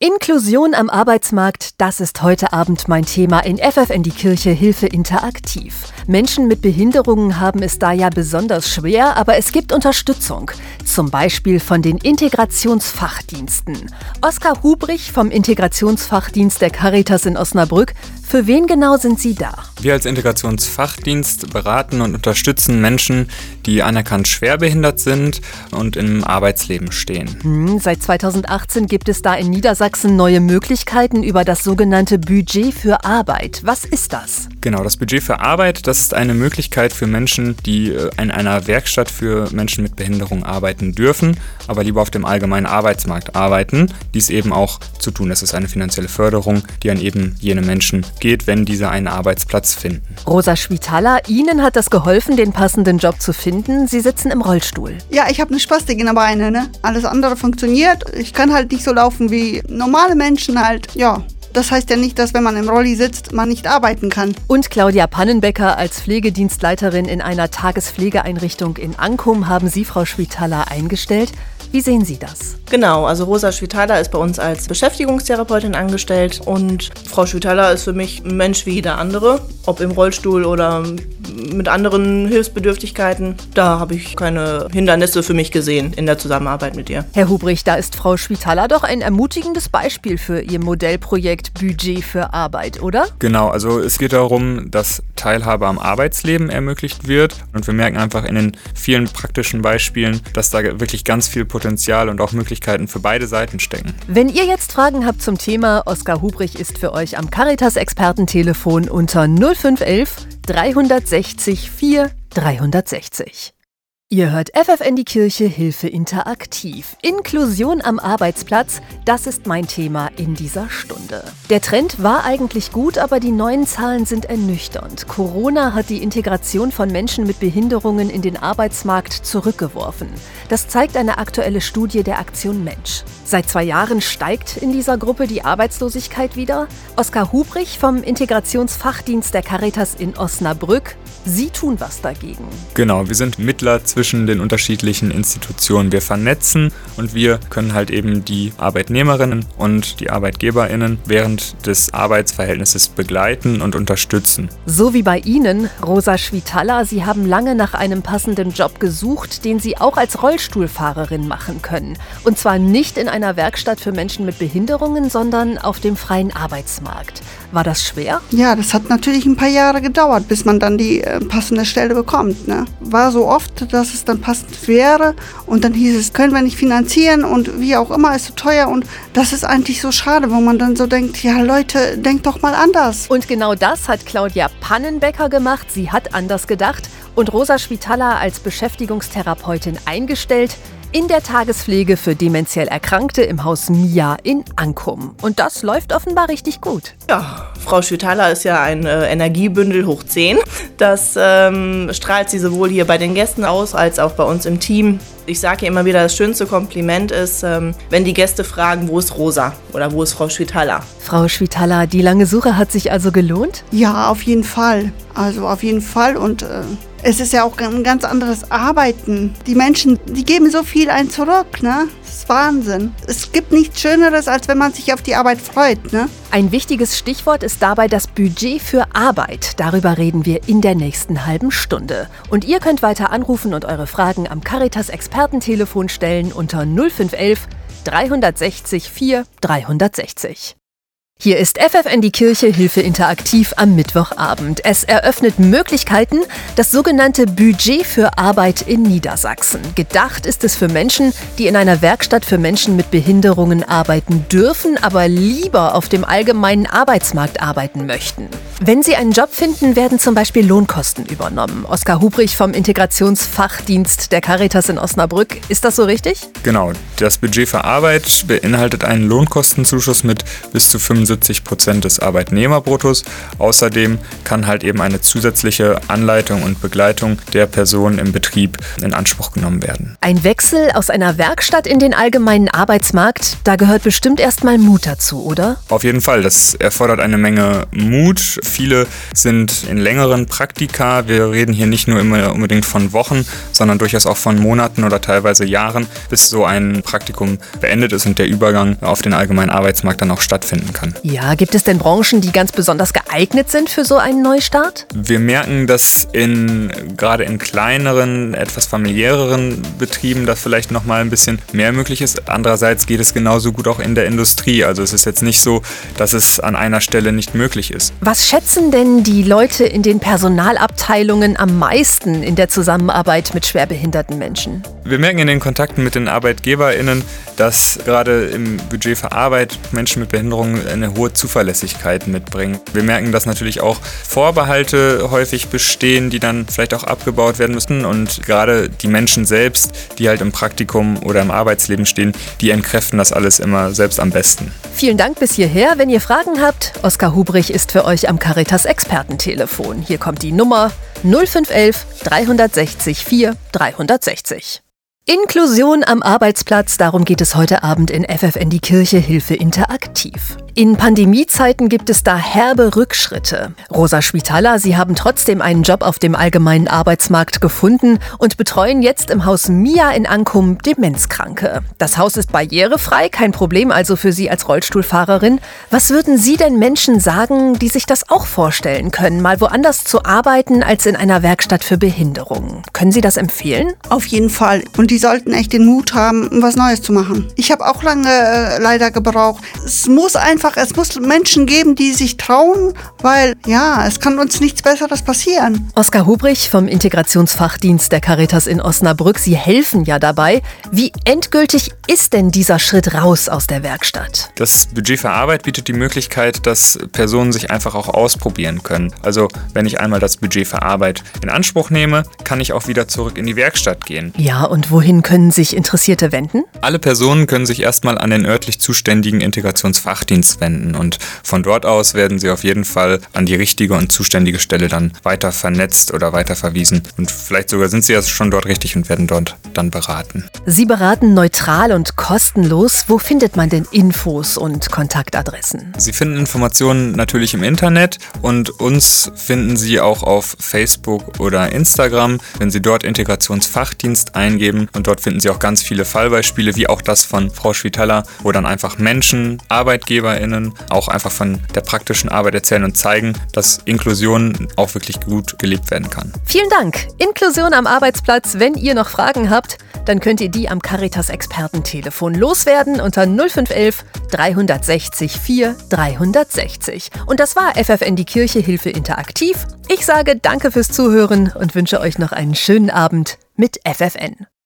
Inklusion am Arbeitsmarkt, das ist heute Abend mein Thema in FFN die Kirche Hilfe interaktiv. Menschen mit Behinderungen haben es da ja besonders schwer, aber es gibt Unterstützung. Zum Beispiel von den Integrationsfachdiensten. Oskar Hubrich vom Integrationsfachdienst der Caritas in Osnabrück für wen genau sind Sie da? Wir als Integrationsfachdienst beraten und unterstützen Menschen, die anerkannt schwerbehindert sind und im Arbeitsleben stehen. Hm, seit 2018 gibt es da in Niedersachsen neue Möglichkeiten über das sogenannte Budget für Arbeit. Was ist das? Genau, das Budget für Arbeit, das ist eine Möglichkeit für Menschen, die äh, in einer Werkstatt für Menschen mit Behinderung arbeiten dürfen, aber lieber auf dem allgemeinen Arbeitsmarkt arbeiten, dies eben auch zu tun. Das ist eine finanzielle Förderung, die an eben jene Menschen geht, wenn diese einen Arbeitsplatz finden. Rosa Schwitala, Ihnen hat das geholfen, den passenden Job zu finden. Sie sitzen im Rollstuhl. Ja, ich habe eine Spastik in der Beine. Ne? Alles andere funktioniert. Ich kann halt nicht so laufen wie normale Menschen halt. Ja, das heißt ja nicht, dass wenn man im Rolli sitzt, man nicht arbeiten kann. Und Claudia Pannenbecker als Pflegedienstleiterin in einer Tagespflegeeinrichtung in Ankum haben Sie Frau Schwitala eingestellt. Wie sehen Sie das? Genau, also Rosa Schwitala ist bei uns als Beschäftigungstherapeutin angestellt und Frau Schwitala ist für mich ein Mensch wie jeder andere, ob im Rollstuhl oder mit anderen Hilfsbedürftigkeiten. Da habe ich keine Hindernisse für mich gesehen in der Zusammenarbeit mit ihr. Herr Hubrich, da ist Frau Schwitala doch ein ermutigendes Beispiel für Ihr Modellprojekt Budget für Arbeit, oder? Genau, also es geht darum, dass Teilhabe am Arbeitsleben ermöglicht wird und wir merken einfach in den vielen praktischen Beispielen, dass da wirklich ganz viel Potenzial Potenzial und auch Möglichkeiten für beide Seiten stecken. Wenn ihr jetzt Fragen habt zum Thema, Oskar Hubrich ist für euch am Caritas-Expertentelefon unter 0511 360 4 360. Ihr hört FFN die Kirche Hilfe interaktiv. Inklusion am Arbeitsplatz, das ist mein Thema in dieser Stunde. Der Trend war eigentlich gut, aber die neuen Zahlen sind ernüchternd. Corona hat die Integration von Menschen mit Behinderungen in den Arbeitsmarkt zurückgeworfen. Das zeigt eine aktuelle Studie der Aktion Mensch. Seit zwei Jahren steigt in dieser Gruppe die Arbeitslosigkeit wieder. Oskar Hubrich vom Integrationsfachdienst der Caritas in Osnabrück. Sie tun was dagegen. Genau, wir sind Mittler zwischen den unterschiedlichen Institutionen. Wir vernetzen und wir können halt eben die Arbeitnehmerinnen und die Arbeitgeberinnen während des Arbeitsverhältnisses begleiten und unterstützen. So wie bei Ihnen, Rosa Schwitala, Sie haben lange nach einem passenden Job gesucht, den Sie auch als Rollstuhlfahrerin machen können. Und zwar nicht in einer Werkstatt für Menschen mit Behinderungen, sondern auf dem freien Arbeitsmarkt. War das schwer? Ja, das hat natürlich ein paar Jahre gedauert, bis man dann die äh, passende Stelle bekommt. Ne? War so oft, dass es dann passend wäre und dann hieß es, können wir nicht finanzieren und wie auch immer, ist so teuer und das ist eigentlich so schade, wo man dann so denkt, ja Leute, denkt doch mal anders. Und genau das hat Claudia Pannenbecker gemacht. Sie hat anders gedacht und Rosa Spitaler als Beschäftigungstherapeutin eingestellt in der Tagespflege für dementiell Erkrankte im Haus Mia in Ankum. Und das läuft offenbar richtig gut. Ja, Frau Schüthaler ist ja ein äh, Energiebündel hoch 10. Das ähm, strahlt sie sowohl hier bei den Gästen aus als auch bei uns im Team. Ich sage immer wieder, das schönste Kompliment ist, ähm, wenn die Gäste fragen, wo ist Rosa oder wo ist Frau Schwitala. Frau Schwitala, die lange Suche hat sich also gelohnt? Ja, auf jeden Fall. Also auf jeden Fall und äh, es ist ja auch ein ganz anderes Arbeiten. Die Menschen, die geben so viel ein zurück, ne? Das ist Wahnsinn. Es gibt nichts Schöneres, als wenn man sich auf die Arbeit freut, ne? Ein wichtiges Stichwort ist dabei das Budget für Arbeit. Darüber reden wir in der nächsten halben Stunde. Und ihr könnt weiter anrufen und eure Fragen am Caritas Expertentelefon stellen unter 0511 360 4 360. Hier ist FFN die Kirche Hilfe interaktiv am Mittwochabend. Es eröffnet Möglichkeiten, das sogenannte Budget für Arbeit in Niedersachsen. Gedacht ist es für Menschen, die in einer Werkstatt für Menschen mit Behinderungen arbeiten dürfen, aber lieber auf dem allgemeinen Arbeitsmarkt arbeiten möchten. Wenn sie einen Job finden, werden zum Beispiel Lohnkosten übernommen. Oskar Hubrich vom Integrationsfachdienst der Caritas in Osnabrück. Ist das so richtig? Genau. Das Budget für Arbeit beinhaltet einen Lohnkostenzuschuss mit bis zu 75 75 Prozent des Arbeitnehmerbruttos. Außerdem kann halt eben eine zusätzliche Anleitung und Begleitung der Person im Betrieb in Anspruch genommen werden. Ein Wechsel aus einer Werkstatt in den allgemeinen Arbeitsmarkt, da gehört bestimmt erstmal Mut dazu, oder? Auf jeden Fall, das erfordert eine Menge Mut. Viele sind in längeren Praktika. Wir reden hier nicht nur immer unbedingt von Wochen, sondern durchaus auch von Monaten oder teilweise Jahren, bis so ein Praktikum beendet ist und der Übergang auf den allgemeinen Arbeitsmarkt dann auch stattfinden kann. Ja, gibt es denn Branchen, die ganz besonders geeignet sind für so einen Neustart? Wir merken, dass in gerade in kleineren, etwas familiäreren Betrieben das vielleicht noch mal ein bisschen mehr möglich ist. Andererseits geht es genauso gut auch in der Industrie. Also es ist jetzt nicht so, dass es an einer Stelle nicht möglich ist. Was schätzen denn die Leute in den Personalabteilungen am meisten in der Zusammenarbeit mit schwerbehinderten Menschen? Wir merken in den Kontakten mit den ArbeitgeberInnen, dass gerade im Budget für Arbeit Menschen mit Behinderungen eine hohe Zuverlässigkeit mitbringen. Wir merken, dass natürlich auch Vorbehalte häufig bestehen, die dann vielleicht auch abgebaut werden müssen. Und gerade die Menschen selbst, die halt im Praktikum oder im Arbeitsleben stehen, die entkräften das alles immer selbst am besten. Vielen Dank bis hierher. Wenn ihr Fragen habt, Oskar Hubrich ist für euch am Caritas Expertentelefon. Hier kommt die Nummer 0511 360 4 360. Inklusion am Arbeitsplatz, darum geht es heute Abend in FFN die Kirche Hilfe interaktiv. In Pandemiezeiten gibt es da herbe Rückschritte. Rosa Schwitaler, Sie haben trotzdem einen Job auf dem allgemeinen Arbeitsmarkt gefunden und betreuen jetzt im Haus Mia in Ankum Demenzkranke. Das Haus ist barrierefrei, kein Problem also für Sie als Rollstuhlfahrerin. Was würden Sie denn Menschen sagen, die sich das auch vorstellen können, mal woanders zu arbeiten als in einer Werkstatt für Behinderungen? Können Sie das empfehlen? Auf jeden Fall. Und die sollten echt den Mut haben, was Neues zu machen. Ich habe auch lange äh, leider gebraucht. Es muss einfach, es muss Menschen geben, die sich trauen, weil ja, es kann uns nichts Besseres passieren. Oskar Hubrich vom Integrationsfachdienst der Caritas in Osnabrück, Sie helfen ja dabei. Wie endgültig ist denn dieser Schritt raus aus der Werkstatt? Das Budget für Arbeit bietet die Möglichkeit, dass Personen sich einfach auch ausprobieren können. Also wenn ich einmal das Budget für Arbeit in Anspruch nehme, kann ich auch wieder zurück in die Werkstatt gehen. Ja, und wohin können sich Interessierte wenden? Alle Personen können sich erstmal an den örtlich zuständigen Integrationsfachdienst wenden und von dort aus werden sie auf jeden Fall an die richtige und zuständige Stelle dann weiter vernetzt oder weiter verwiesen und vielleicht sogar sind sie ja schon dort richtig und werden dort dann beraten. Sie beraten neutral und kostenlos. Wo findet man denn Infos und Kontaktadressen? Sie finden Informationen natürlich im Internet und uns finden Sie auch auf Facebook oder Instagram, wenn Sie dort Integrationsfachdienst eingeben und dort finden Sie auch ganz viele Fallbeispiele, wie auch das von Frau Schwitaler, wo dann einfach Menschen, ArbeitgeberInnen auch einfach von der praktischen Arbeit erzählen und zeigen, dass Inklusion auch wirklich gut gelebt werden kann. Vielen Dank. Inklusion am Arbeitsplatz. Wenn ihr noch Fragen habt, dann könnt ihr die am Caritas Expertentelefon loswerden unter 0511 360 4 360. Und das war FFN die Kirche Hilfe interaktiv. Ich sage danke fürs Zuhören und wünsche euch noch einen schönen Abend mit FFN.